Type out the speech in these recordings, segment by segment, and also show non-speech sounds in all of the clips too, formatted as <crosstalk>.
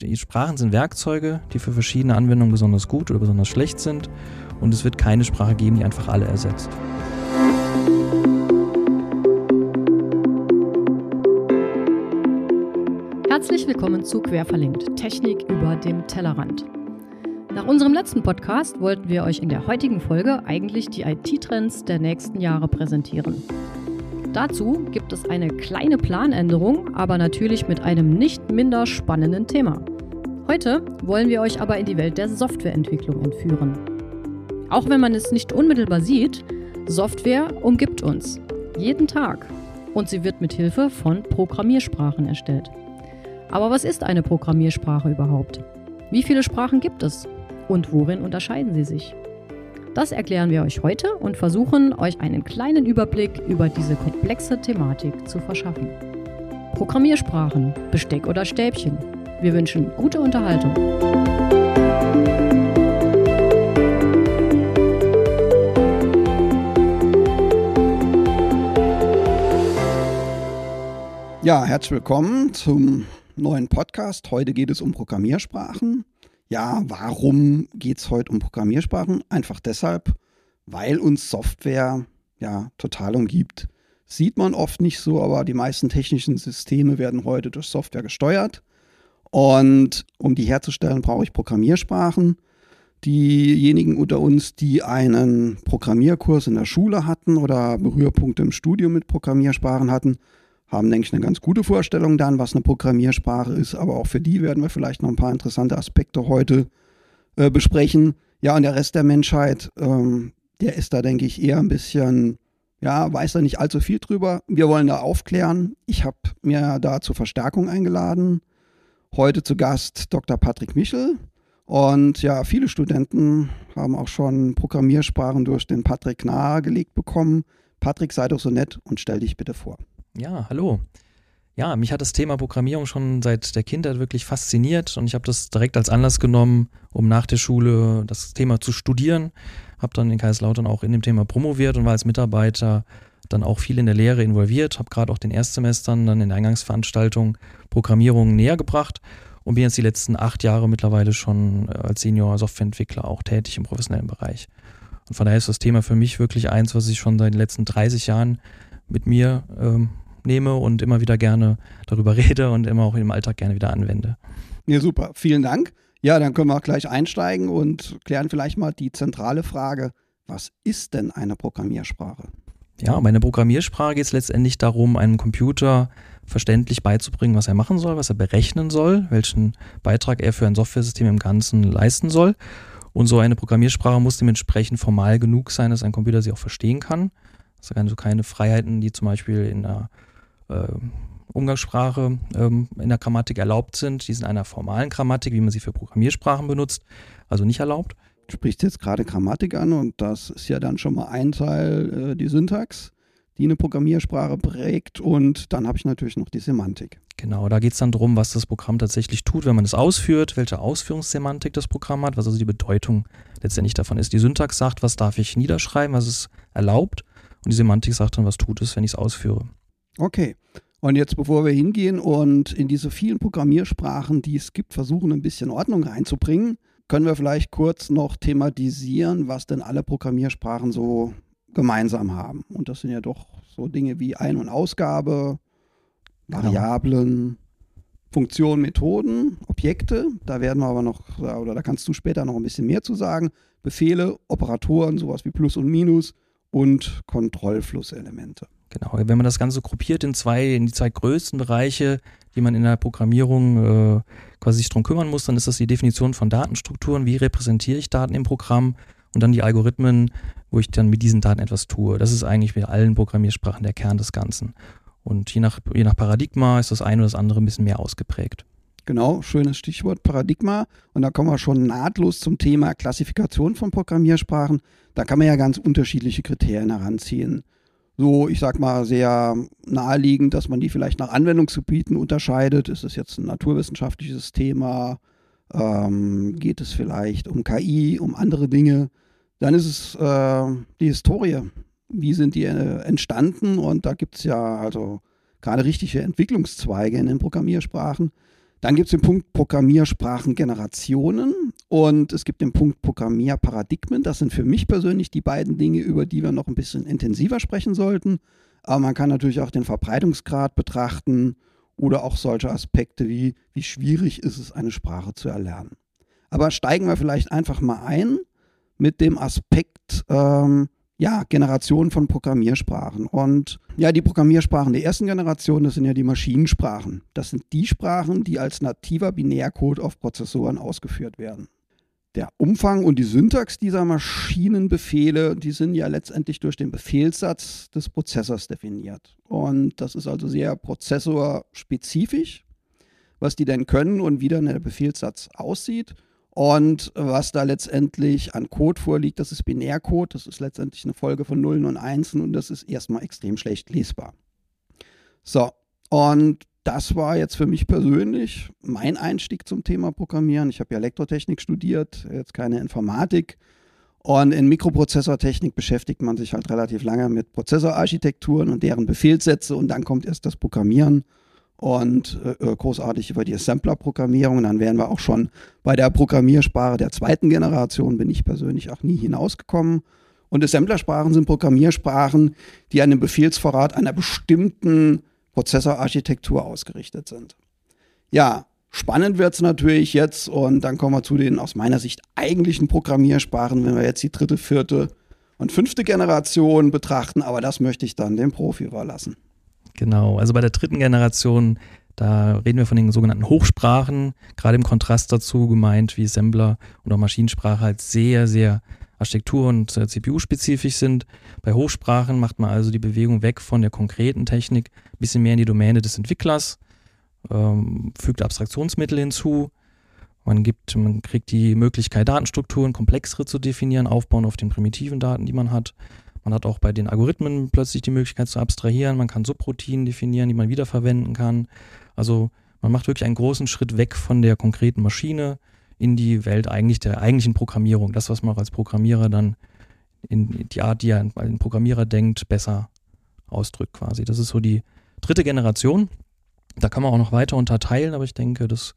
Die Sprachen sind Werkzeuge, die für verschiedene Anwendungen besonders gut oder besonders schlecht sind. Und es wird keine Sprache geben, die einfach alle ersetzt. Herzlich willkommen zu Querverlinkt, Technik über dem Tellerrand. Nach unserem letzten Podcast wollten wir euch in der heutigen Folge eigentlich die IT-Trends der nächsten Jahre präsentieren. Dazu gibt es eine kleine Planänderung, aber natürlich mit einem nicht minder spannenden Thema. Heute wollen wir euch aber in die Welt der Softwareentwicklung entführen. Auch wenn man es nicht unmittelbar sieht, Software umgibt uns jeden Tag und sie wird mit Hilfe von Programmiersprachen erstellt. Aber was ist eine Programmiersprache überhaupt? Wie viele Sprachen gibt es und worin unterscheiden sie sich? Das erklären wir euch heute und versuchen, euch einen kleinen Überblick über diese komplexe Thematik zu verschaffen. Programmiersprachen, Besteck oder Stäbchen. Wir wünschen gute Unterhaltung. Ja, herzlich willkommen zum neuen Podcast. Heute geht es um Programmiersprachen. Ja, warum geht es heute um Programmiersprachen? Einfach deshalb, weil uns Software ja total umgibt. Sieht man oft nicht so, aber die meisten technischen Systeme werden heute durch Software gesteuert. Und um die herzustellen, brauche ich Programmiersprachen. Diejenigen unter uns, die einen Programmierkurs in der Schule hatten oder Berührpunkte im Studium mit Programmiersprachen hatten, haben, denke ich, eine ganz gute Vorstellung dann, was eine Programmiersprache ist. Aber auch für die werden wir vielleicht noch ein paar interessante Aspekte heute äh, besprechen. Ja, und der Rest der Menschheit, ähm, der ist da, denke ich, eher ein bisschen, ja, weiß da nicht allzu viel drüber. Wir wollen da aufklären. Ich habe mir da zur Verstärkung eingeladen. Heute zu Gast Dr. Patrick Michel. Und ja, viele Studenten haben auch schon Programmiersprachen durch den Patrick nahegelegt bekommen. Patrick, sei doch so nett und stell dich bitte vor. Ja, hallo. Ja, mich hat das Thema Programmierung schon seit der Kindheit wirklich fasziniert und ich habe das direkt als Anlass genommen, um nach der Schule das Thema zu studieren. Habe dann in Kaiserslautern auch in dem Thema promoviert und war als Mitarbeiter dann auch viel in der Lehre involviert. Habe gerade auch den Erstsemestern dann in der Eingangsveranstaltung Programmierung näher gebracht und bin jetzt die letzten acht Jahre mittlerweile schon äh, als Senior Softwareentwickler auch tätig im professionellen Bereich. Und von daher ist das Thema für mich wirklich eins, was ich schon seit den letzten 30 Jahren mit mir ähm, nehme und immer wieder gerne darüber <laughs> rede und immer auch im Alltag gerne wieder anwende. Ja, super. Vielen Dank. Ja, dann können wir auch gleich einsteigen und klären vielleicht mal die zentrale Frage, was ist denn eine Programmiersprache? Ja, bei einer Programmiersprache geht es letztendlich darum, einem Computer verständlich beizubringen, was er machen soll, was er berechnen soll, welchen Beitrag er für ein Softwaresystem im Ganzen leisten soll. Und so eine Programmiersprache muss dementsprechend formal genug sein, dass ein Computer sie auch verstehen kann. Also keine Freiheiten, die zum Beispiel in der äh, Umgangssprache ähm, in der Grammatik erlaubt sind. Die sind in einer formalen Grammatik, wie man sie für Programmiersprachen benutzt, also nicht erlaubt. Du sprichst jetzt gerade Grammatik an und das ist ja dann schon mal ein Teil, äh, die Syntax, die eine Programmiersprache prägt und dann habe ich natürlich noch die Semantik. Genau, da geht es dann darum, was das Programm tatsächlich tut, wenn man es ausführt, welche Ausführungssemantik das Programm hat, was also die Bedeutung letztendlich davon ist. Die Syntax sagt, was darf ich niederschreiben, was es erlaubt und die Semantik sagt dann, was tut es, wenn ich es ausführe. Okay. Und jetzt, bevor wir hingehen und in diese vielen Programmiersprachen, die es gibt, versuchen, ein bisschen Ordnung reinzubringen, können wir vielleicht kurz noch thematisieren, was denn alle Programmiersprachen so gemeinsam haben. Und das sind ja doch so Dinge wie Ein- und Ausgabe, genau. Variablen, Funktionen, Methoden, Objekte. Da werden wir aber noch, oder da kannst du später noch ein bisschen mehr zu sagen. Befehle, Operatoren, sowas wie Plus und Minus und Kontrollflusselemente. Genau, wenn man das Ganze gruppiert in zwei, in die zwei größten Bereiche, die man in der Programmierung äh, quasi sich drum kümmern muss, dann ist das die Definition von Datenstrukturen, wie repräsentiere ich Daten im Programm und dann die Algorithmen, wo ich dann mit diesen Daten etwas tue. Das ist eigentlich bei allen Programmiersprachen der Kern des Ganzen. Und je nach, je nach Paradigma ist das eine oder das andere ein bisschen mehr ausgeprägt. Genau, schönes Stichwort Paradigma. Und da kommen wir schon nahtlos zum Thema Klassifikation von Programmiersprachen. Da kann man ja ganz unterschiedliche Kriterien heranziehen so, ich sag mal, sehr naheliegend, dass man die vielleicht nach Anwendungsgebieten unterscheidet. Ist es jetzt ein naturwissenschaftliches Thema? Ähm, geht es vielleicht um KI, um andere Dinge? Dann ist es äh, die Historie. Wie sind die äh, entstanden? Und da gibt es ja also gerade richtige Entwicklungszweige in den Programmiersprachen. Dann gibt es den Punkt Programmiersprachengenerationen und es gibt den Punkt Programmierparadigmen. Das sind für mich persönlich die beiden Dinge, über die wir noch ein bisschen intensiver sprechen sollten. Aber man kann natürlich auch den Verbreitungsgrad betrachten oder auch solche Aspekte wie, wie schwierig ist es, eine Sprache zu erlernen. Aber steigen wir vielleicht einfach mal ein mit dem Aspekt, ähm, ja, Generation von Programmiersprachen. Und ja, die Programmiersprachen der ersten Generation, das sind ja die Maschinensprachen. Das sind die Sprachen, die als nativer Binärcode auf Prozessoren ausgeführt werden. Der Umfang und die Syntax dieser Maschinenbefehle, die sind ja letztendlich durch den Befehlssatz des Prozessors definiert. Und das ist also sehr prozessorspezifisch, was die denn können und wie dann der Befehlssatz aussieht. Und was da letztendlich an Code vorliegt, das ist Binärcode, das ist letztendlich eine Folge von Nullen und Einsen und das ist erstmal extrem schlecht lesbar. So, und das war jetzt für mich persönlich mein Einstieg zum Thema Programmieren. Ich habe ja Elektrotechnik studiert, jetzt keine Informatik. Und in Mikroprozessortechnik beschäftigt man sich halt relativ lange mit Prozessorarchitekturen und deren Befehlssätze und dann kommt erst das Programmieren und äh, äh, großartig über die Assembler-Programmierung. Dann wären wir auch schon bei der Programmiersprache der zweiten Generation, bin ich persönlich auch nie hinausgekommen. Und Assemblersprachen sind Programmiersprachen, die an dem Befehlsvorrat einer bestimmten Prozessorarchitektur ausgerichtet sind. Ja, spannend wird es natürlich jetzt und dann kommen wir zu den aus meiner Sicht eigentlichen Programmiersprachen, wenn wir jetzt die dritte, vierte und fünfte Generation betrachten, aber das möchte ich dann dem Profi überlassen. Genau, also bei der dritten Generation, da reden wir von den sogenannten Hochsprachen, gerade im Kontrast dazu gemeint, wie Assembler oder Maschinensprache halt sehr, sehr Architektur- und äh, CPU-spezifisch sind. Bei Hochsprachen macht man also die Bewegung weg von der konkreten Technik, ein bisschen mehr in die Domäne des Entwicklers, ähm, fügt Abstraktionsmittel hinzu. Man gibt, man kriegt die Möglichkeit, Datenstrukturen komplexere zu definieren, aufbauen auf den primitiven Daten, die man hat. Man hat auch bei den Algorithmen plötzlich die Möglichkeit zu abstrahieren. Man kann Subroutinen definieren, die man wiederverwenden kann. Also man macht wirklich einen großen Schritt weg von der konkreten Maschine in die Welt eigentlich der eigentlichen Programmierung. Das, was man auch als Programmierer dann in die Art, die ein Programmierer denkt, besser ausdrückt quasi. Das ist so die dritte Generation. Da kann man auch noch weiter unterteilen, aber ich denke, das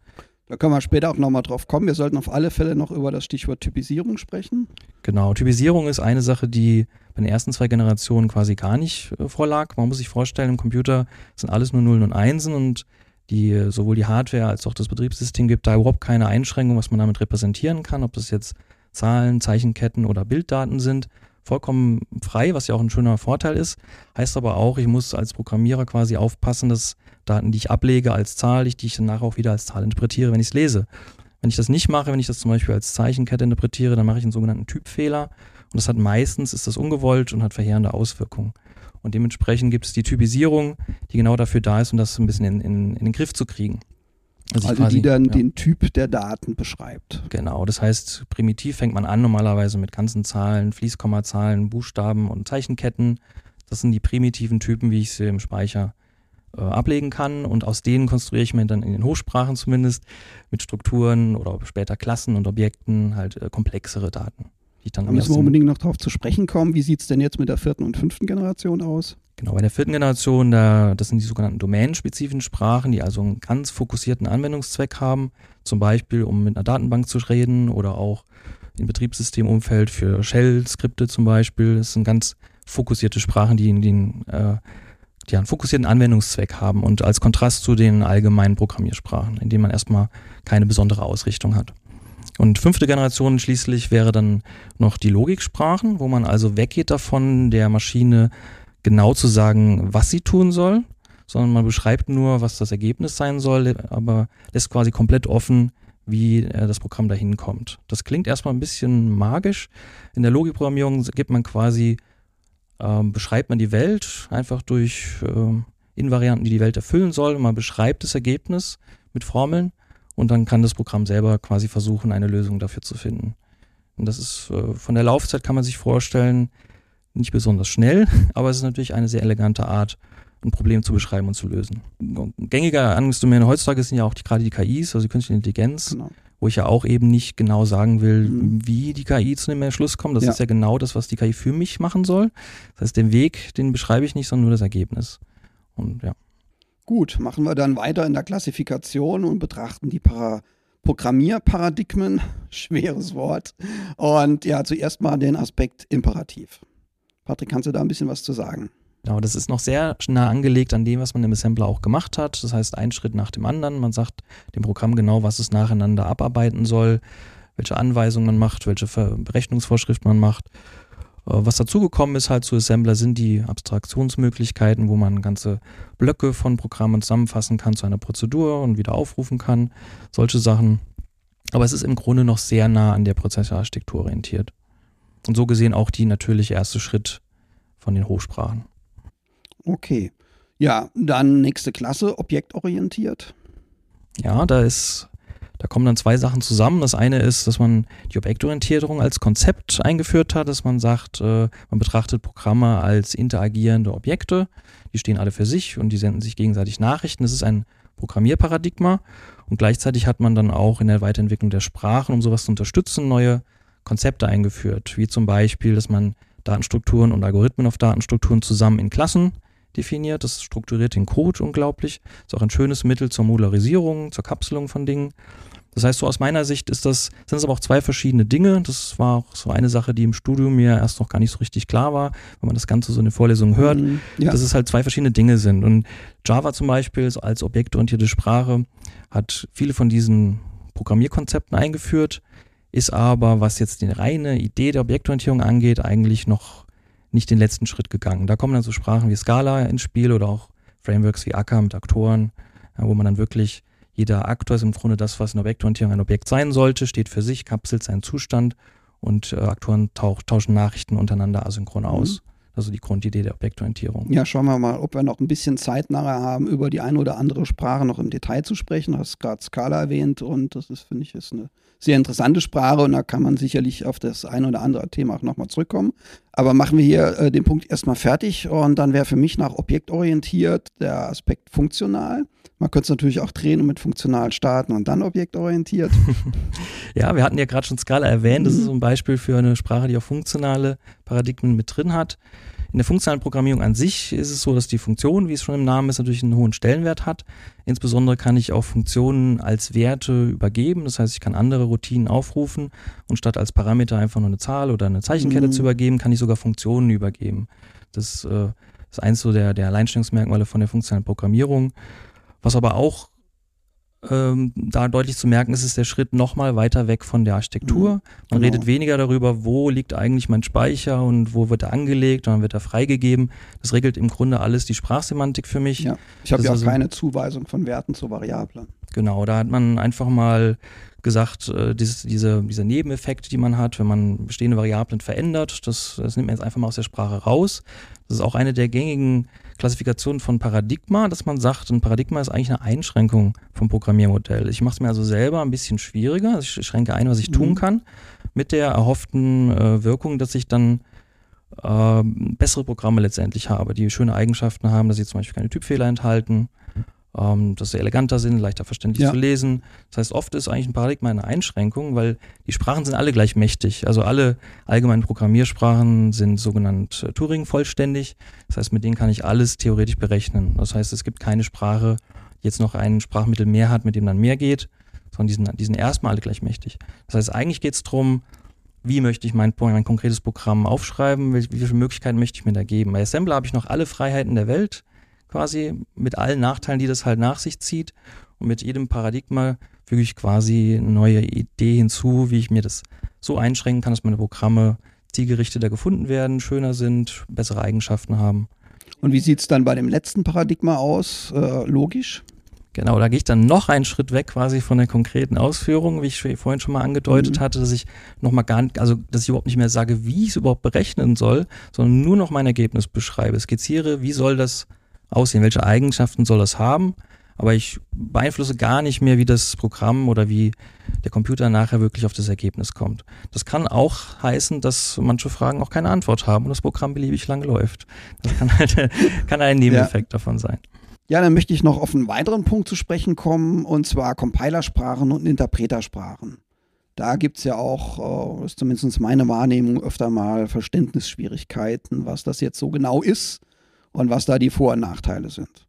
da können wir später auch nochmal drauf kommen. Wir sollten auf alle Fälle noch über das Stichwort Typisierung sprechen. Genau, Typisierung ist eine Sache, die bei den ersten zwei Generationen quasi gar nicht äh, vorlag. Man muss sich vorstellen, im Computer sind alles nur Nullen und Einsen und die sowohl die Hardware als auch das Betriebssystem gibt da überhaupt keine Einschränkung, was man damit repräsentieren kann, ob das jetzt Zahlen, Zeichenketten oder Bilddaten sind. Vollkommen frei, was ja auch ein schöner Vorteil ist. Heißt aber auch, ich muss als Programmierer quasi aufpassen, dass Daten, die ich ablege als Zahl, die ich danach auch wieder als Zahl interpretiere, wenn ich es lese. Wenn ich das nicht mache, wenn ich das zum Beispiel als Zeichenkette interpretiere, dann mache ich einen sogenannten Typfehler. Und das hat meistens, ist das ungewollt und hat verheerende Auswirkungen. Und dementsprechend gibt es die Typisierung, die genau dafür da ist, um das ein bisschen in, in, in den Griff zu kriegen. Also, also quasi, die dann ja. den Typ der Daten beschreibt. Genau, das heißt, primitiv fängt man an normalerweise mit ganzen Zahlen, Fließkommazahlen, Buchstaben und Zeichenketten. Das sind die primitiven Typen, wie ich sie im Speicher äh, ablegen kann und aus denen konstruiere ich mir dann in den Hochsprachen zumindest mit Strukturen oder später Klassen und Objekten halt äh, komplexere Daten. Die dann da müssen wir unbedingt noch darauf zu sprechen kommen. Wie sieht es denn jetzt mit der vierten und fünften Generation aus? Genau, bei der vierten Generation, da, das sind die sogenannten domänenspezifischen Sprachen, die also einen ganz fokussierten Anwendungszweck haben, zum Beispiel um mit einer Datenbank zu reden oder auch im Betriebssystemumfeld für Shell-Skripte zum Beispiel. Das sind ganz fokussierte Sprachen, die den äh, die einen fokussierten Anwendungszweck haben und als Kontrast zu den allgemeinen Programmiersprachen, in denen man erstmal keine besondere Ausrichtung hat. Und fünfte Generation schließlich wäre dann noch die Logiksprachen, wo man also weggeht davon, der Maschine genau zu sagen, was sie tun soll, sondern man beschreibt nur, was das Ergebnis sein soll, aber lässt quasi komplett offen, wie äh, das Programm dahin kommt. Das klingt erstmal ein bisschen magisch. In der Logikprogrammierung gibt man quasi ähm, beschreibt man die Welt einfach durch äh, Invarianten, die die Welt erfüllen soll. Man beschreibt das Ergebnis mit Formeln und dann kann das Programm selber quasi versuchen, eine Lösung dafür zu finden. Und das ist äh, von der Laufzeit kann man sich vorstellen, nicht besonders schnell, <laughs> aber es ist natürlich eine sehr elegante Art, ein Problem zu beschreiben und zu lösen. Gängiger Anwendungsdomäne heutzutage sind ja auch die, gerade die KIs, also die künstliche Intelligenz. Genau wo ich ja auch eben nicht genau sagen will, mhm. wie die KI zu dem Entschluss kommt. Das ja. ist ja genau das, was die KI für mich machen soll. Das heißt, den Weg, den beschreibe ich nicht, sondern nur das Ergebnis. Und ja. Gut, machen wir dann weiter in der Klassifikation und betrachten die Para Programmierparadigmen, <laughs> schweres Wort. Und ja, zuerst mal den Aspekt Imperativ. Patrick, kannst du da ein bisschen was zu sagen? Genau, das ist noch sehr nah angelegt an dem, was man im Assembler auch gemacht hat. Das heißt, ein Schritt nach dem anderen. Man sagt dem Programm genau, was es nacheinander abarbeiten soll, welche Anweisungen man macht, welche Berechnungsvorschriften man macht. Äh, was dazugekommen ist halt zu Assembler sind die Abstraktionsmöglichkeiten, wo man ganze Blöcke von Programmen zusammenfassen kann zu einer Prozedur und wieder aufrufen kann. Solche Sachen. Aber es ist im Grunde noch sehr nah an der Prozessorarchitektur orientiert. Und so gesehen auch die natürliche erste Schritt von den Hochsprachen. Okay. Ja, dann nächste Klasse, objektorientiert. Ja, da ist, da kommen dann zwei Sachen zusammen. Das eine ist, dass man die Objektorientierung als Konzept eingeführt hat, dass man sagt, äh, man betrachtet Programme als interagierende Objekte. Die stehen alle für sich und die senden sich gegenseitig Nachrichten. Das ist ein Programmierparadigma. Und gleichzeitig hat man dann auch in der Weiterentwicklung der Sprachen, um sowas zu unterstützen, neue Konzepte eingeführt. Wie zum Beispiel, dass man Datenstrukturen und Algorithmen auf Datenstrukturen zusammen in Klassen definiert. Das strukturiert den Code unglaublich. Ist auch ein schönes Mittel zur Modularisierung, zur Kapselung von Dingen. Das heißt, so aus meiner Sicht ist das, sind es aber auch zwei verschiedene Dinge. Das war auch so eine Sache, die im Studium mir erst noch gar nicht so richtig klar war, wenn man das Ganze so in den Vorlesungen hört, mhm, ja. dass es halt zwei verschiedene Dinge sind. Und Java zum Beispiel als objektorientierte Sprache hat viele von diesen Programmierkonzepten eingeführt, ist aber, was jetzt die reine Idee der Objektorientierung angeht, eigentlich noch nicht den letzten Schritt gegangen. Da kommen dann so Sprachen wie Scala ins Spiel oder auch Frameworks wie Akka mit Aktoren, wo man dann wirklich, jeder Aktor ist im Grunde das, was in Objektorientierung ein Objekt sein sollte, steht für sich, kapselt seinen Zustand und äh, Aktoren tauch, tauschen Nachrichten untereinander asynchron aus. Mhm. Also die Grundidee der Objektorientierung. Ja, schauen wir mal, ob wir noch ein bisschen Zeit nachher haben, über die eine oder andere Sprache noch im Detail zu sprechen. Du hast gerade Scala erwähnt und das ist, finde ich, ist eine sehr interessante Sprache und da kann man sicherlich auf das ein oder andere Thema auch nochmal zurückkommen. Aber machen wir hier äh, den Punkt erstmal fertig und dann wäre für mich nach objektorientiert der Aspekt funktional. Man könnte es natürlich auch drehen und mit funktional starten und dann objektorientiert. <laughs> ja, wir hatten ja gerade schon Scala erwähnt. Das ist so ein Beispiel für eine Sprache, die auch funktionale Paradigmen mit drin hat. In der funktionalen Programmierung an sich ist es so, dass die Funktion, wie es schon im Namen ist, natürlich einen hohen Stellenwert hat. Insbesondere kann ich auch Funktionen als Werte übergeben. Das heißt, ich kann andere Routinen aufrufen und statt als Parameter einfach nur eine Zahl oder eine Zeichenkette mhm. zu übergeben, kann ich sogar Funktionen übergeben. Das äh, ist eins so der, der Alleinstellungsmerkmale von der funktionalen Programmierung. Was aber auch ähm, da deutlich zu merken ist, ist der Schritt nochmal weiter weg von der Architektur. Mhm, Man genau. redet weniger darüber, wo liegt eigentlich mein Speicher und wo wird er angelegt und dann wird er freigegeben. Das regelt im Grunde alles die Sprachsemantik für mich. Ja, ich habe ja auch also, keine Zuweisung von Werten zu Variablen. Genau, da hat man einfach mal gesagt, äh, dieses, diese, diese Nebeneffekte, die man hat, wenn man bestehende Variablen verändert, das, das nimmt man jetzt einfach mal aus der Sprache raus. Das ist auch eine der gängigen Klassifikationen von Paradigma, dass man sagt, ein Paradigma ist eigentlich eine Einschränkung vom Programmiermodell. Ich mache es mir also selber ein bisschen schwieriger. Ich schränke ein, was ich mhm. tun kann, mit der erhofften äh, Wirkung, dass ich dann äh, bessere Programme letztendlich habe, die schöne Eigenschaften haben, dass sie zum Beispiel keine Typfehler enthalten, ähm, dass sie eleganter sind, leichter verständlich ja. zu lesen. Das heißt, oft ist eigentlich ein Paradigma eine Einschränkung, weil die Sprachen sind alle gleich mächtig. Also alle allgemeinen Programmiersprachen sind sogenannt äh, Turing vollständig. Das heißt, mit denen kann ich alles theoretisch berechnen. Das heißt, es gibt keine Sprache, die jetzt noch ein Sprachmittel mehr hat, mit dem dann mehr geht, sondern die sind, die sind erstmal alle gleich mächtig. Das heißt, eigentlich geht es darum, wie möchte ich mein, mein konkretes Programm aufschreiben, wie, wie viele Möglichkeiten möchte ich mir da geben. Bei Assembler habe ich noch alle Freiheiten der Welt quasi mit allen Nachteilen, die das halt nach sich zieht. Und mit jedem Paradigma füge ich quasi eine neue Idee hinzu, wie ich mir das so einschränken kann, dass meine Programme zielgerichteter gefunden werden, schöner sind, bessere Eigenschaften haben. Und wie sieht es dann bei dem letzten Paradigma aus, äh, logisch? Genau, da gehe ich dann noch einen Schritt weg quasi von der konkreten Ausführung, wie ich vorhin schon mal angedeutet mhm. hatte, dass ich nochmal gar nicht, also dass ich überhaupt nicht mehr sage, wie ich es überhaupt berechnen soll, sondern nur noch mein Ergebnis beschreibe, skizziere, wie soll das aussehen, welche Eigenschaften soll das haben, aber ich beeinflusse gar nicht mehr, wie das Programm oder wie der Computer nachher wirklich auf das Ergebnis kommt. Das kann auch heißen, dass manche Fragen auch keine Antwort haben und das Programm beliebig lang läuft. Das kann halt <laughs> kann ein Nebeneffekt ja. davon sein. Ja, dann möchte ich noch auf einen weiteren Punkt zu sprechen kommen, und zwar Compilersprachen und Interpretersprachen. Da gibt es ja auch, äh, ist zumindest meine Wahrnehmung, öfter mal Verständnisschwierigkeiten, was das jetzt so genau ist und was da die Vor- und Nachteile sind.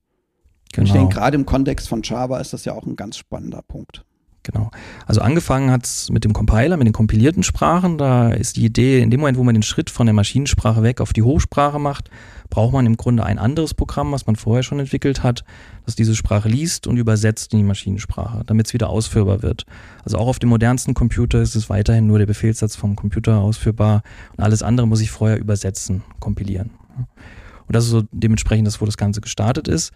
Genau. Ich denke, gerade im Kontext von Java ist das ja auch ein ganz spannender Punkt. Genau. Also angefangen hat es mit dem Compiler, mit den kompilierten Sprachen. Da ist die Idee, in dem Moment, wo man den Schritt von der Maschinensprache weg auf die Hochsprache macht, braucht man im Grunde ein anderes Programm, was man vorher schon entwickelt hat, das diese Sprache liest und übersetzt in die Maschinensprache, damit es wieder ausführbar wird. Also auch auf dem modernsten Computer ist es weiterhin nur der Befehlssatz vom Computer ausführbar und alles andere muss ich vorher übersetzen, kompilieren. Und das ist so dementsprechend das, wo das Ganze gestartet ist.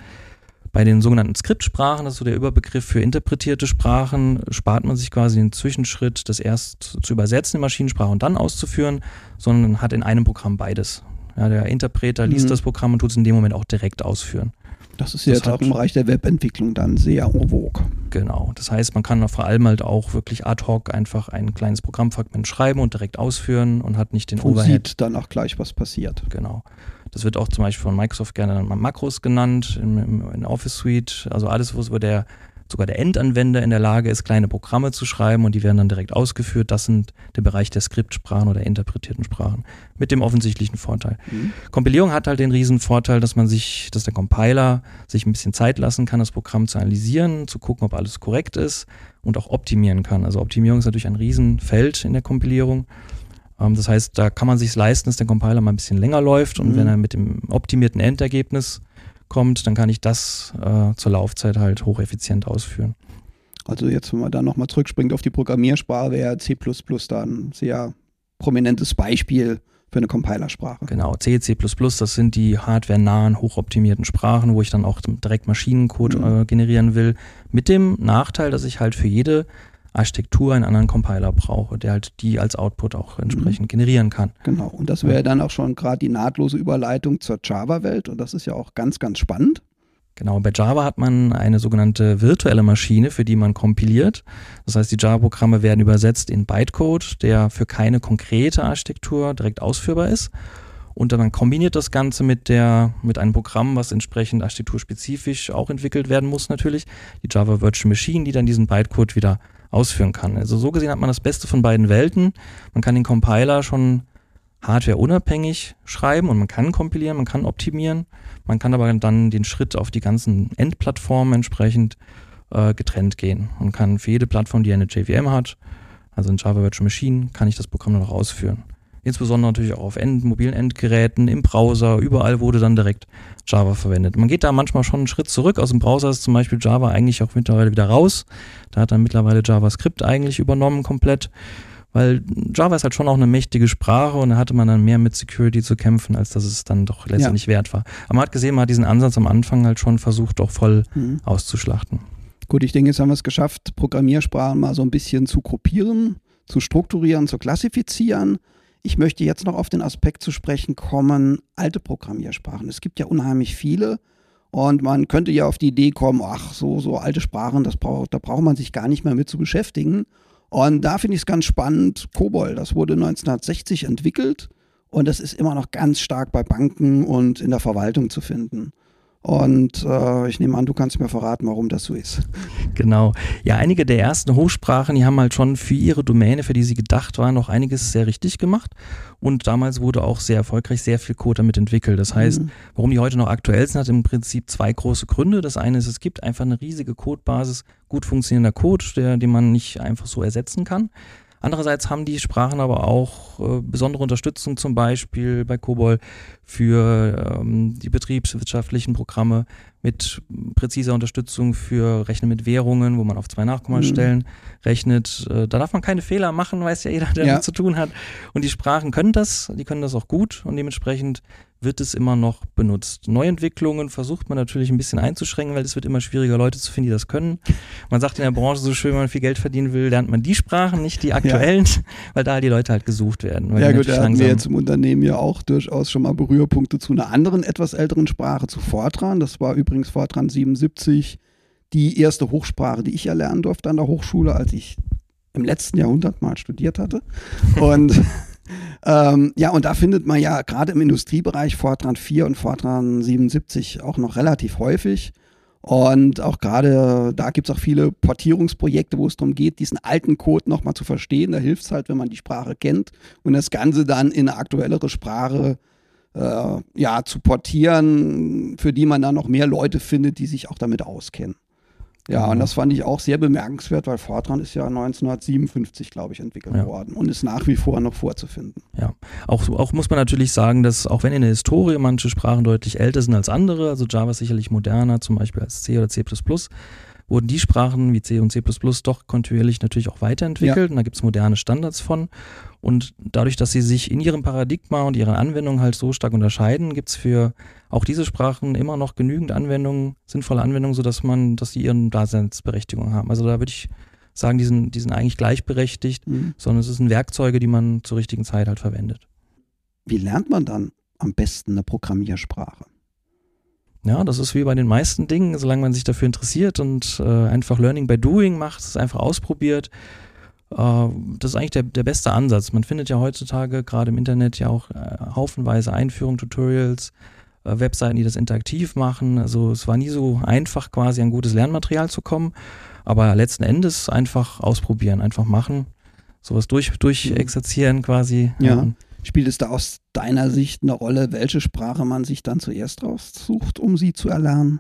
Bei den sogenannten Skriptsprachen, das ist so der Überbegriff für interpretierte Sprachen, spart man sich quasi den Zwischenschritt, das erst zu übersetzen in Maschinensprache und dann auszuführen, sondern hat in einem Programm beides. Ja, der Interpreter liest mhm. das Programm und tut es in dem Moment auch direkt ausführen. Das ist jetzt auch im Bereich der Webentwicklung dann sehr en vogue. Genau. Das heißt, man kann vor allem halt auch wirklich ad hoc einfach ein kleines Programmfragment schreiben und direkt ausführen und hat nicht den und Overhead. sieht dann auch gleich, was passiert. Genau. Das wird auch zum Beispiel von Microsoft gerne dann mal Makros genannt in, in Office Suite. Also alles, wo der sogar der Endanwender in der Lage ist, kleine Programme zu schreiben und die werden dann direkt ausgeführt. Das sind der Bereich der Skriptsprachen oder interpretierten Sprachen mit dem offensichtlichen Vorteil. Mhm. Kompilierung hat halt den riesen Vorteil, dass man sich, dass der Compiler sich ein bisschen Zeit lassen kann, das Programm zu analysieren, zu gucken, ob alles korrekt ist und auch optimieren kann. Also Optimierung ist natürlich ein Riesenfeld in der Kompilierung. Ähm, das heißt, da kann man sich leisten, dass der Compiler mal ein bisschen länger läuft und mhm. wenn er mit dem optimierten Endergebnis kommt, dann kann ich das äh, zur Laufzeit halt hocheffizient ausführen. Also jetzt, wenn man da nochmal zurückspringt auf die Programmiersprache, wäre C++ da ein sehr prominentes Beispiel für eine Compilersprache. Genau, C, C++, das sind die hardware-nahen, hochoptimierten Sprachen, wo ich dann auch direkt Maschinencode mhm. äh, generieren will. Mit dem Nachteil, dass ich halt für jede Architektur einen anderen Compiler brauche, der halt die als Output auch entsprechend mhm. generieren kann. Genau, und das wäre dann auch schon gerade die nahtlose Überleitung zur Java-Welt und das ist ja auch ganz, ganz spannend. Genau, bei Java hat man eine sogenannte virtuelle Maschine, für die man kompiliert. Das heißt, die Java-Programme werden übersetzt in Bytecode, der für keine konkrete Architektur direkt ausführbar ist. Und dann kombiniert das Ganze mit der, mit einem Programm, was entsprechend architekturspezifisch auch entwickelt werden muss natürlich. Die Java Virtual Machine, die dann diesen Bytecode wieder ausführen kann. Also so gesehen hat man das Beste von beiden Welten. Man kann den Compiler schon hardwareunabhängig schreiben und man kann kompilieren, man kann optimieren. Man kann aber dann den Schritt auf die ganzen Endplattformen entsprechend äh, getrennt gehen und kann für jede Plattform, die eine JVM hat, also ein Java Virtual Machine, kann ich das Programm noch ausführen. Insbesondere natürlich auch auf End, mobilen Endgeräten, im Browser, überall wurde dann direkt Java verwendet. Man geht da manchmal schon einen Schritt zurück. Aus dem Browser ist zum Beispiel Java eigentlich auch mittlerweile wieder raus. Da hat dann mittlerweile JavaScript eigentlich übernommen komplett. Weil Java ist halt schon auch eine mächtige Sprache und da hatte man dann mehr mit Security zu kämpfen, als dass es dann doch letztendlich ja. wert war. Aber man hat gesehen, man hat diesen Ansatz am Anfang halt schon versucht, doch voll mhm. auszuschlachten. Gut, ich denke, jetzt haben wir es geschafft, Programmiersprachen mal so ein bisschen zu gruppieren, zu strukturieren, zu klassifizieren. Ich möchte jetzt noch auf den Aspekt zu sprechen kommen, alte Programmiersprachen. Es gibt ja unheimlich viele und man könnte ja auf die Idee kommen, ach, so, so alte Sprachen, das braucht, da braucht man sich gar nicht mehr mit zu beschäftigen. Und da finde ich es ganz spannend, COBOL, das wurde 1960 entwickelt und das ist immer noch ganz stark bei Banken und in der Verwaltung zu finden. Und äh, ich nehme an, du kannst mir verraten, warum das so ist. Genau. Ja, einige der ersten Hochsprachen, die haben halt schon für ihre Domäne, für die sie gedacht waren, noch einiges sehr richtig gemacht. Und damals wurde auch sehr erfolgreich sehr viel Code damit entwickelt. Das heißt, mhm. warum die heute noch aktuell sind, hat im Prinzip zwei große Gründe. Das eine ist, es gibt einfach eine riesige Codebasis, gut funktionierender Code, der, den man nicht einfach so ersetzen kann. Andererseits haben die Sprachen aber auch äh, besondere Unterstützung, zum Beispiel bei COBOL für ähm, die betriebswirtschaftlichen Programme mit präziser Unterstützung für Rechnen mit Währungen, wo man auf zwei Nachkommastellen mhm. rechnet. Äh, da darf man keine Fehler machen, weiß ja jeder, der ja. damit zu tun hat. Und die Sprachen können das, die können das auch gut und dementsprechend wird es immer noch benutzt. Neuentwicklungen versucht man natürlich ein bisschen einzuschränken, weil es wird immer schwieriger, Leute zu finden, die das können. Man sagt in der Branche so schön, wenn man viel Geld verdienen will, lernt man die Sprachen, nicht die aktuellen, ja. <laughs> weil da die Leute halt gesucht werden. ja gut, da hatten wir jetzt im Unternehmen ja auch durchaus schon mal Berührpunkte zu einer anderen, etwas älteren Sprache, zu Fortran. Das war übrigens Fortran 77 die erste Hochsprache, die ich erlernen durfte an der Hochschule, als ich im letzten Jahrhundert mal studiert hatte. Und <laughs> ähm, ja, und da findet man ja gerade im Industriebereich Fortran 4 und Fortran 77 auch noch relativ häufig. Und auch gerade da gibt es auch viele Portierungsprojekte, wo es darum geht, diesen alten Code nochmal zu verstehen. Da hilft es halt, wenn man die Sprache kennt und das Ganze dann in eine aktuellere Sprache äh, ja, zu portieren, für die man dann noch mehr Leute findet, die sich auch damit auskennen. Ja, Genau. und das fand ich auch sehr bemerkenswert, weil Fortran ist ja 1957, glaube ich, entwickelt Ja. worden und ist nach wie vor noch vorzufinden. Ja, auch, auch muss man natürlich sagen, dass auch wenn in der Historie manche Sprachen deutlich älter sind als andere, also Java ist sicherlich moderner, zum Beispiel als C oder C++, wurden die Sprachen wie C und C++ doch kontinuierlich natürlich auch weiterentwickelt und da gibt es moderne Standards von. Und dadurch, dass sie sich in ihrem Paradigma und ihren Anwendungen halt so stark unterscheiden, gibt es für auch diese Sprachen immer noch genügend Anwendungen, sinnvolle Anwendungen, sodass man, dass sie ihren Daseinsberechtigung haben. Also da würde ich sagen, die sind, die sind eigentlich gleichberechtigt, Mhm. sondern es sind Werkzeuge, die man zur richtigen Zeit halt verwendet. Wie lernt man dann am besten eine Programmiersprache? Ja, das ist wie bei den meisten Dingen, solange man sich dafür interessiert und äh, einfach Learning by Doing macht, es einfach ausprobiert. Äh, das ist eigentlich der, der beste Ansatz. Man findet ja heutzutage gerade im Internet ja auch äh, haufenweise Einführungen, Tutorials, äh, Webseiten, die das interaktiv machen. Also es war nie so einfach, quasi an gutes Lernmaterial zu kommen. Aber letzten Endes einfach ausprobieren, einfach machen. Sowas durch, durchexerzieren quasi. Ja. Ähm, Spielt es da aus deiner Sicht eine Rolle, welche Sprache man sich dann zuerst raussucht, um sie zu erlernen?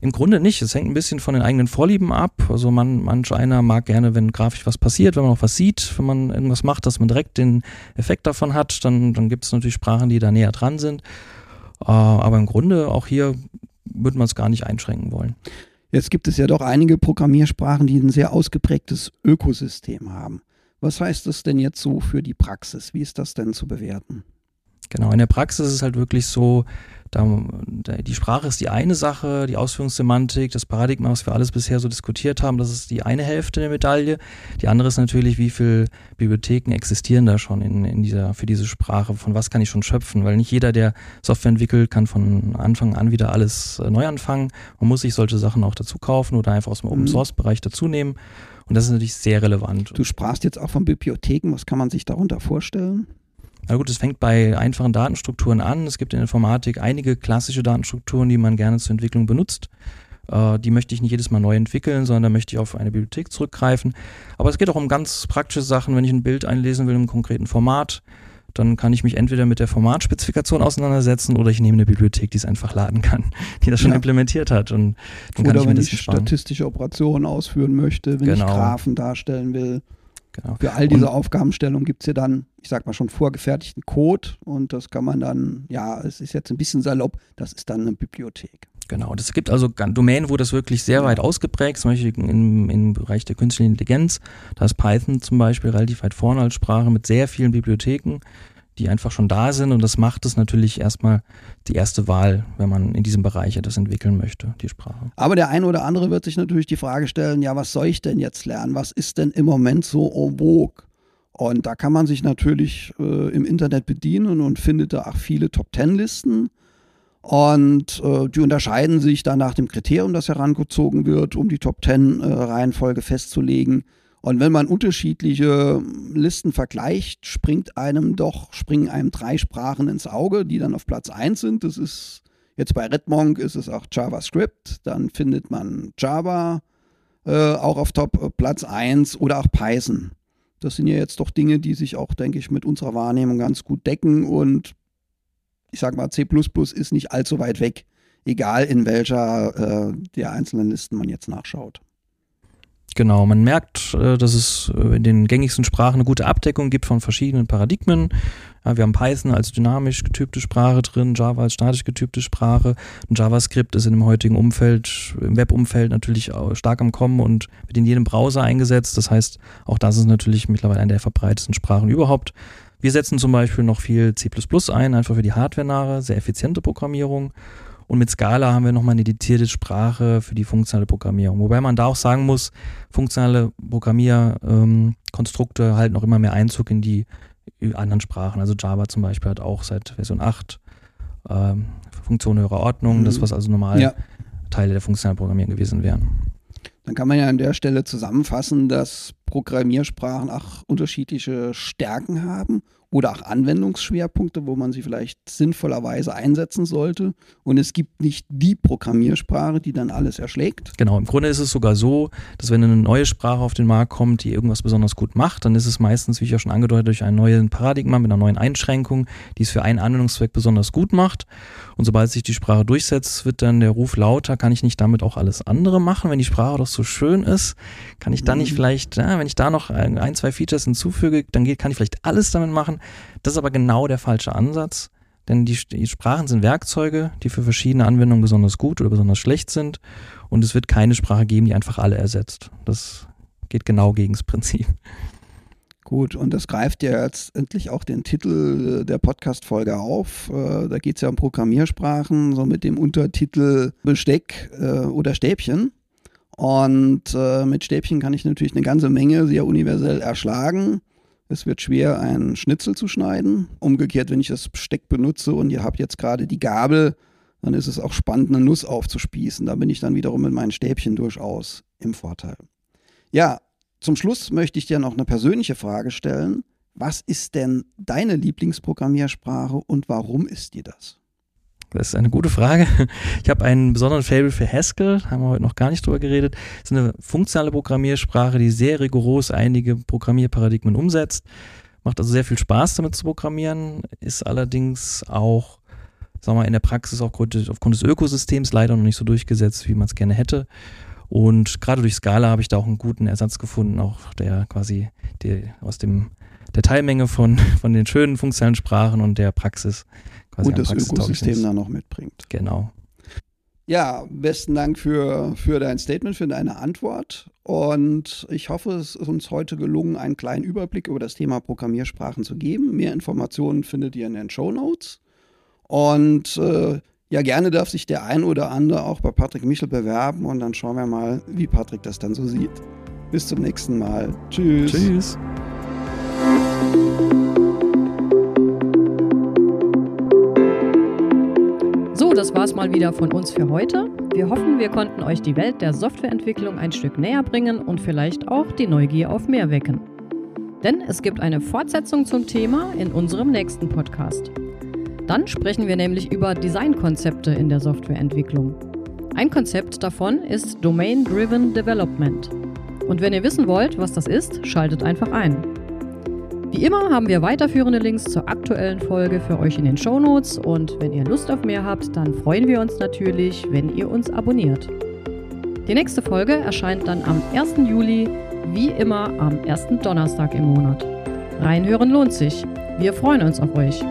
Im Grunde nicht. Es hängt ein bisschen von den eigenen Vorlieben ab. Also man, manch einer mag gerne, wenn grafisch was passiert, wenn man auch was sieht, wenn man irgendwas macht, dass man direkt den Effekt davon hat. Dann, dann gibt es natürlich Sprachen, die da näher dran sind. Äh, aber im Grunde auch hier würde man es gar nicht einschränken wollen. Jetzt gibt es ja doch einige Programmiersprachen, die ein sehr ausgeprägtes Ökosystem haben. Was heißt das denn jetzt so für die Praxis? Wie ist das denn zu bewerten? Genau, in der Praxis ist es halt wirklich so, da, die Sprache ist die eine Sache, die Ausführungssemantik, das Paradigma, was wir alles bisher so diskutiert haben, das ist die eine Hälfte der Medaille. Die andere ist natürlich, wie viele Bibliotheken existieren da schon in, in dieser, für diese Sprache, von was kann ich schon schöpfen, weil nicht jeder, der Software entwickelt, kann von Anfang an wieder alles äh, neu anfangen. Man muss sich solche Sachen auch dazu kaufen oder einfach aus dem Mhm. Open Source Bereich dazu nehmen. Und das ist natürlich sehr relevant. Du sprachst jetzt auch von Bibliotheken. Was kann man sich darunter vorstellen? Na gut, es fängt bei einfachen Datenstrukturen an. Es gibt in der Informatik einige klassische Datenstrukturen, die man gerne zur Entwicklung benutzt. Äh, die möchte ich nicht jedes Mal neu entwickeln, sondern da möchte ich auf eine Bibliothek zurückgreifen. Aber es geht auch um ganz praktische Sachen. Wenn ich ein Bild einlesen will im konkreten Format, dann kann ich mich entweder mit der Formatspezifikation auseinandersetzen oder ich nehme eine Bibliothek, die es einfach laden kann, <laughs> die das schon Ja. implementiert hat. Und dann kann Oder ich mir wenn ich sparen. statistische Operationen ausführen möchte, wenn ich Genau. Graphen darstellen will. Genau. Für all diese Aufgabenstellungen gibt es ja dann, ich sag mal schon vorgefertigten Code und das kann man dann, ja, es ist jetzt ein bisschen salopp, das ist dann eine Bibliothek. Genau, es gibt also Domänen, wo das wirklich sehr weit ausgeprägt ist, zum Beispiel im, im Bereich der künstlichen Intelligenz. Da ist Python zum Beispiel relativ weit vorne als Sprache mit sehr vielen Bibliotheken, die einfach schon da sind und das macht es natürlich erstmal die erste Wahl, wenn man in diesem Bereich etwas entwickeln möchte, die Sprache. Aber der eine oder andere wird sich natürlich die Frage stellen, ja, was soll ich denn jetzt lernen? Was ist denn im Moment so en vogue? Und da kann man sich natürlich äh, im Internet bedienen und findet da auch viele Top-Ten-Listen. Und äh, die unterscheiden sich dann nach dem Kriterium, das herangezogen wird, um die Top-Ten-Reihenfolge festzulegen. Und wenn man unterschiedliche Listen vergleicht, springt einem doch, springen einem drei Sprachen ins Auge, die dann auf Platz 1 sind. Das ist jetzt bei Redmonk ist es auch JavaScript, dann findet man Java äh, auch auf Top äh, Platz 1 oder auch Python. Das sind ja jetzt doch Dinge, die sich auch, denke ich, mit unserer Wahrnehmung ganz gut decken und ich sag mal, C ist nicht allzu weit weg, egal in welcher äh, der einzelnen Listen man jetzt nachschaut. Genau, man merkt, äh, dass es äh, in den gängigsten Sprachen eine gute Abdeckung gibt von verschiedenen Paradigmen. Ja, wir haben Python als dynamisch getypte Sprache drin, Java als statisch getypte Sprache. Und JavaScript ist in dem heutigen Umfeld, im Webumfeld natürlich stark am Kommen und wird in jedem Browser eingesetzt. Das heißt, auch das ist natürlich mittlerweile eine der verbreitetsten Sprachen überhaupt. Wir setzen zum Beispiel noch viel C++ ein, einfach für die hardwarenahe, sehr effiziente Programmierung. Und mit Scala haben wir nochmal eine dedizierte Sprache für die funktionale Programmierung. Wobei man da auch sagen muss, funktionale Programmierkonstrukte ähm, halten auch immer mehr Einzug in die anderen Sprachen. Also Java zum Beispiel hat auch seit Version 8 ähm, Funktion höherer Ordnung, Mhm. das was also normal Ja. Teile der funktionalen Programmierung gewesen wären. Dann kann man ja an der Stelle zusammenfassen, dass Programmiersprachen auch unterschiedliche Stärken haben oder auch Anwendungsschwerpunkte, wo man sie vielleicht sinnvollerweise einsetzen sollte. Und es gibt nicht die Programmiersprache, die dann alles erschlägt. Genau, im Grunde ist es sogar so, dass wenn eine neue Sprache auf den Markt kommt, die irgendwas besonders gut macht, dann ist es meistens, wie ich ja schon angedeutet, durch einen neuen Paradigma mit einer neuen Einschränkung, die es für einen Anwendungszweck besonders gut macht. Und sobald sich die Sprache durchsetzt, wird dann der Ruf lauter, kann ich nicht damit auch alles andere machen, wenn die Sprache doch so schön ist? Kann ich dann nicht mhm. vielleicht, ja, wenn ich da noch ein, zwei Features hinzufüge, dann geht, kann ich vielleicht alles damit machen. Das ist aber genau der falsche Ansatz. Denn die, die Sprachen sind Werkzeuge, die für verschiedene Anwendungen besonders gut oder besonders schlecht sind. Und es wird keine Sprache geben, die einfach alle ersetzt. Das geht genau gegen das Prinzip. Gut, und das greift ja jetzt endlich auch den Titel der Podcast-Folge auf. Äh, da geht es ja um Programmiersprachen, so mit dem Untertitel Besteck äh, oder Stäbchen. Und äh, mit Stäbchen kann ich natürlich eine ganze Menge sehr universell erschlagen. Es wird schwer, einen Schnitzel zu schneiden. Umgekehrt, wenn ich das Besteck benutze und ihr habt jetzt gerade die Gabel, dann ist es auch spannend, eine Nuss aufzuspießen. Da bin ich dann wiederum mit meinen Stäbchen durchaus im Vorteil. Ja, zum Schluss möchte ich dir noch eine persönliche Frage stellen. Was ist denn deine Lieblingsprogrammiersprache und warum ist dir das? Das ist eine gute Frage. <laughs> Ich habe einen besonderen Fable für Haskell, haben wir heute noch gar nicht drüber geredet. Das ist eine funktionale Programmiersprache, die sehr rigoros einige Programmierparadigmen umsetzt. Macht also sehr viel Spaß damit zu programmieren, ist allerdings auch, sagen wir mal, in der Praxis aufgrund des Ökosystems leider noch nicht so durchgesetzt, wie man es gerne hätte. Und gerade durch Scala habe ich da auch einen guten Ersatz gefunden, auch der quasi die, aus dem der Teilmenge von, <laughs> von den schönen funktionalen Sprachen und der Praxis und das Ökosystem da noch mitbringt. Genau. Ja, besten Dank für, für dein Statement, für deine Antwort. Und ich hoffe, es ist uns heute gelungen, einen kleinen Überblick über das Thema Programmiersprachen zu geben. Mehr Informationen findet ihr in den Show Notes. Und äh, ja, gerne darf sich der ein oder andere auch bei Patrick Michel bewerben und dann schauen wir mal, wie Patrick das dann so sieht. Bis zum nächsten Mal. Tschüss. Tschüss. Das war's mal wieder von uns für heute. Wir hoffen, wir konnten euch die Welt der Softwareentwicklung ein Stück näher bringen und vielleicht auch die Neugier auf mehr wecken. Denn es gibt eine Fortsetzung zum Thema in unserem nächsten Podcast. Dann sprechen wir nämlich über Designkonzepte in der Softwareentwicklung. Ein Konzept davon ist Domain-Driven Development. Und wenn ihr wissen wollt, was das ist, schaltet einfach ein. Wie immer haben wir weiterführende Links zur aktuellen Folge für euch in den Show Notes und wenn ihr Lust auf mehr habt, dann freuen wir uns natürlich, wenn ihr uns abonniert. Die nächste Folge erscheint dann am 1. Juli, wie immer am ersten Donnerstag im Monat. Reinhören lohnt sich. Wir freuen uns auf euch.